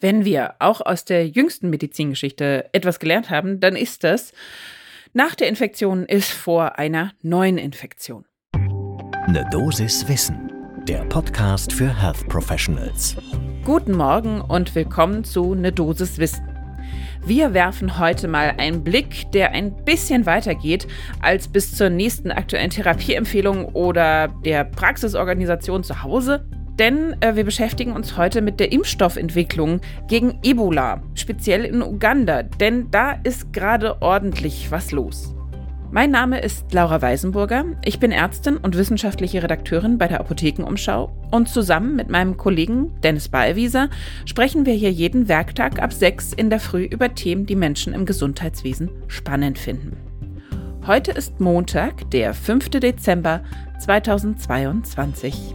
Wenn wir auch aus der jüngsten Medizingeschichte etwas gelernt haben, dann ist das, nach der Infektion ist vor einer neuen Infektion. Ne Dosis Wissen, der Podcast für Health Professionals. Guten Morgen und willkommen zu Ne Dosis Wissen. Wir werfen heute mal einen Blick, der ein bisschen weiter geht als bis zur nächsten aktuellen Therapieempfehlung oder der Praxisorganisation zu Hause denn äh, wir beschäftigen uns heute mit der Impfstoffentwicklung gegen Ebola, speziell in Uganda, denn da ist gerade ordentlich was los. Mein Name ist Laura Weisenburger. Ich bin Ärztin und wissenschaftliche Redakteurin bei der Apothekenumschau und zusammen mit meinem Kollegen Dennis Ballwieser sprechen wir hier jeden Werktag ab 6 in der Früh über Themen, die Menschen im Gesundheitswesen spannend finden. Heute ist Montag, der 5. Dezember 2022.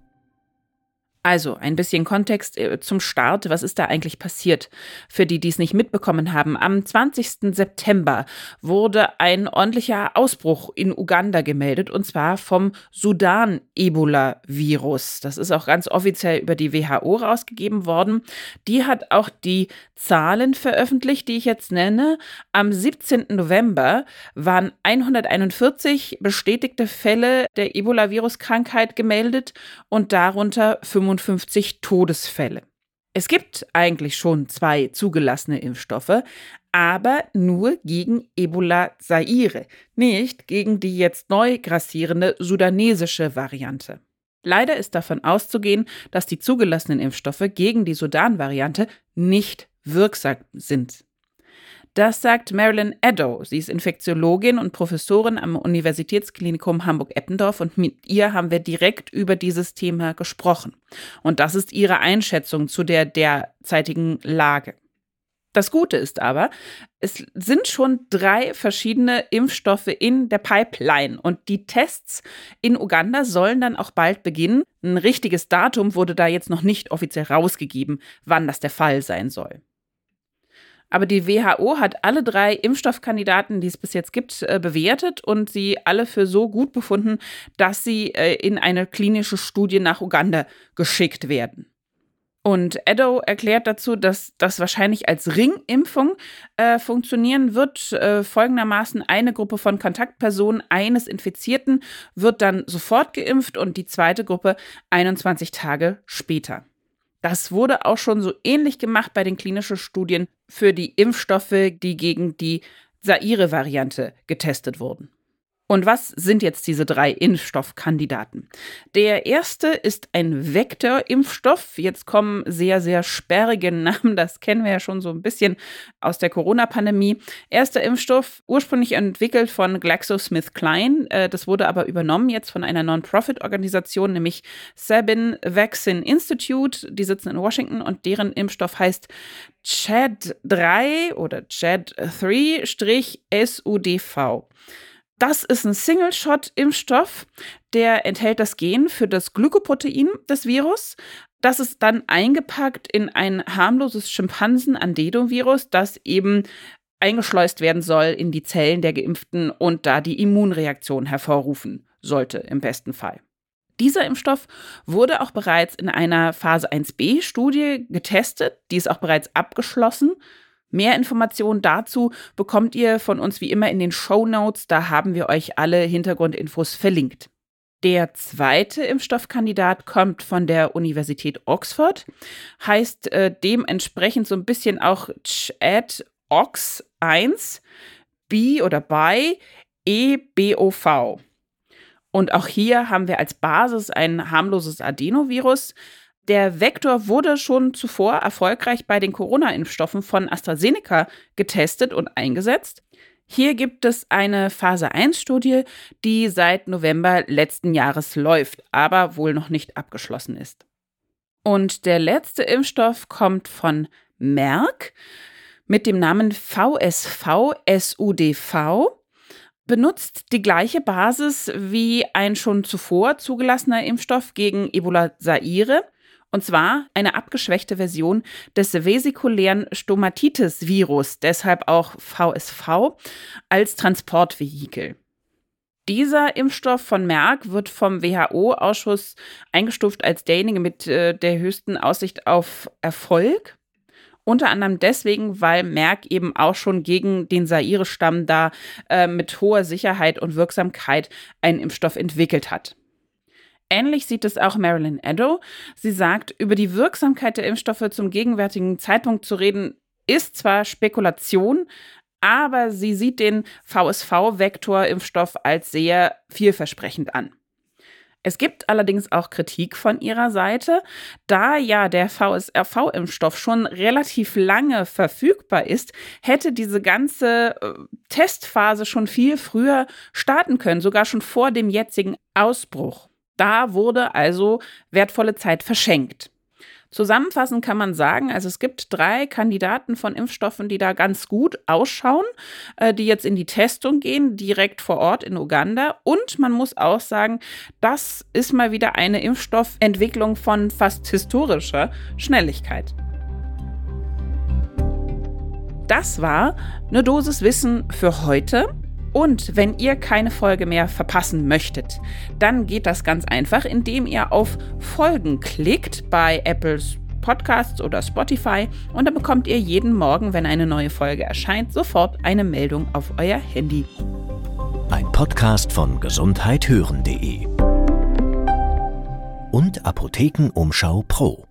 Also ein bisschen Kontext äh, zum Start. Was ist da eigentlich passiert? Für die, die es nicht mitbekommen haben. Am 20. September wurde ein ordentlicher Ausbruch in Uganda gemeldet und zwar vom Sudan-Ebola-Virus. Das ist auch ganz offiziell über die WHO rausgegeben worden. Die hat auch die Zahlen veröffentlicht, die ich jetzt nenne. Am 17. November waren 141 bestätigte Fälle der Ebola-Virus-Krankheit gemeldet und darunter 25 57 Todesfälle. Es gibt eigentlich schon zwei zugelassene Impfstoffe, aber nur gegen Ebola Zaire, nicht gegen die jetzt neu grassierende sudanesische Variante. Leider ist davon auszugehen, dass die zugelassenen Impfstoffe gegen die Sudan-Variante nicht wirksam sind. Das sagt Marilyn Addo. Sie ist Infektiologin und Professorin am Universitätsklinikum Hamburg-Eppendorf und mit ihr haben wir direkt über dieses Thema gesprochen. Und das ist ihre Einschätzung zu der derzeitigen Lage. Das Gute ist aber, es sind schon drei verschiedene Impfstoffe in der Pipeline und die Tests in Uganda sollen dann auch bald beginnen. Ein richtiges Datum wurde da jetzt noch nicht offiziell rausgegeben, wann das der Fall sein soll. Aber die WHO hat alle drei Impfstoffkandidaten, die es bis jetzt gibt, äh, bewertet und sie alle für so gut befunden, dass sie äh, in eine klinische Studie nach Uganda geschickt werden. Und Edo erklärt dazu, dass das wahrscheinlich als Ringimpfung äh, funktionieren wird. Äh, folgendermaßen eine Gruppe von Kontaktpersonen eines Infizierten wird dann sofort geimpft und die zweite Gruppe 21 Tage später. Das wurde auch schon so ähnlich gemacht bei den klinischen Studien für die Impfstoffe, die gegen die Saire-Variante getestet wurden. Und was sind jetzt diese drei Impfstoffkandidaten? Der erste ist ein Vektorimpfstoff. Jetzt kommen sehr, sehr sperrige Namen. Das kennen wir ja schon so ein bisschen aus der Corona-Pandemie. Erster Impfstoff, ursprünglich entwickelt von GlaxoSmithKline. Äh, das wurde aber übernommen jetzt von einer Non-Profit-Organisation, nämlich Sabin Vaccine Institute. Die sitzen in Washington und deren Impfstoff heißt CHAD 3 oder CHAD 3-SUDV. Das ist ein Single-Shot-Impfstoff, der enthält das Gen für das Glykoprotein des Virus. Das ist dann eingepackt in ein harmloses Schimpansen-Andenovirus, das eben eingeschleust werden soll in die Zellen der Geimpften und da die Immunreaktion hervorrufen sollte, im besten Fall. Dieser Impfstoff wurde auch bereits in einer Phase 1b-Studie getestet, die ist auch bereits abgeschlossen. Mehr Informationen dazu bekommt ihr von uns wie immer in den Show Notes. Da haben wir euch alle Hintergrundinfos verlinkt. Der zweite Impfstoffkandidat kommt von der Universität Oxford, heißt äh, dementsprechend so ein bisschen auch CHAD OX 1 B oder BI EBOV. Und auch hier haben wir als Basis ein harmloses Adenovirus, der Vektor wurde schon zuvor erfolgreich bei den Corona-Impfstoffen von AstraZeneca getestet und eingesetzt. Hier gibt es eine Phase 1-Studie, die seit November letzten Jahres läuft, aber wohl noch nicht abgeschlossen ist. Und der letzte Impfstoff kommt von Merck mit dem Namen VSV-SUDV benutzt die gleiche Basis wie ein schon zuvor zugelassener Impfstoff gegen Ebola Zaire. Und zwar eine abgeschwächte Version des vesikulären Stomatitis-Virus, deshalb auch VSV, als Transportvehikel. Dieser Impfstoff von Merck wird vom WHO-Ausschuss eingestuft als derjenige mit äh, der höchsten Aussicht auf Erfolg. Unter anderem deswegen, weil Merck eben auch schon gegen den Saire-Stamm da äh, mit hoher Sicherheit und Wirksamkeit einen Impfstoff entwickelt hat. Ähnlich sieht es auch Marilyn Edo. Sie sagt, über die Wirksamkeit der Impfstoffe zum gegenwärtigen Zeitpunkt zu reden, ist zwar Spekulation, aber sie sieht den VSV-Vektor-Impfstoff als sehr vielversprechend an. Es gibt allerdings auch Kritik von ihrer Seite, da ja der VSRV-Impfstoff schon relativ lange verfügbar ist, hätte diese ganze äh, Testphase schon viel früher starten können, sogar schon vor dem jetzigen Ausbruch. Da wurde also wertvolle Zeit verschenkt. Zusammenfassend kann man sagen, also es gibt drei Kandidaten von Impfstoffen, die da ganz gut ausschauen, äh, die jetzt in die Testung gehen, direkt vor Ort in Uganda. Und man muss auch sagen, das ist mal wieder eine Impfstoffentwicklung von fast historischer Schnelligkeit. Das war eine Dosis Wissen für heute. Und wenn ihr keine Folge mehr verpassen möchtet, dann geht das ganz einfach, indem ihr auf Folgen klickt bei Apples Podcasts oder Spotify und dann bekommt ihr jeden Morgen, wenn eine neue Folge erscheint, sofort eine Meldung auf euer Handy. Ein Podcast von gesundheithören.de und Apothekenumschau Pro.